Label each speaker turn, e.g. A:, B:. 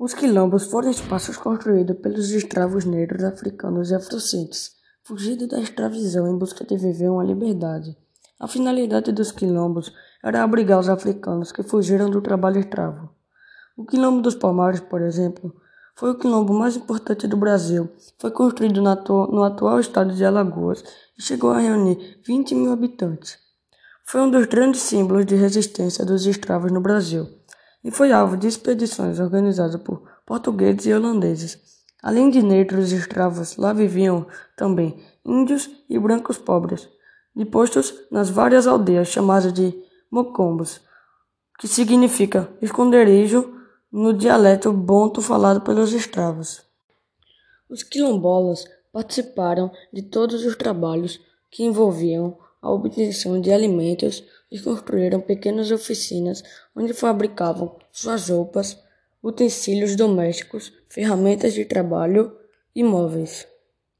A: Os quilombos foram espaços construídos pelos escravos negros africanos e afrodescendentes, fugindo da escravidão em busca de viver uma liberdade. A finalidade dos quilombos era abrigar os africanos que fugiram do trabalho escravo. O quilombo dos Palmares, por exemplo, foi o quilombo mais importante do Brasil. Foi construído no atual estado de Alagoas e chegou a reunir 20 mil habitantes. Foi um dos grandes símbolos de resistência dos escravos no Brasil e foi alvo de expedições organizadas por portugueses e holandeses. Além de negros escravos, lá viviam também índios e brancos pobres, depostos nas várias aldeias chamadas de mocombos, que significa esconderijo no dialeto bonto falado pelos escravos. Os quilombolas participaram de todos os trabalhos que envolviam a obtenção de alimentos e construíram pequenas oficinas onde fabricavam suas roupas, utensílios domésticos, ferramentas de trabalho e móveis.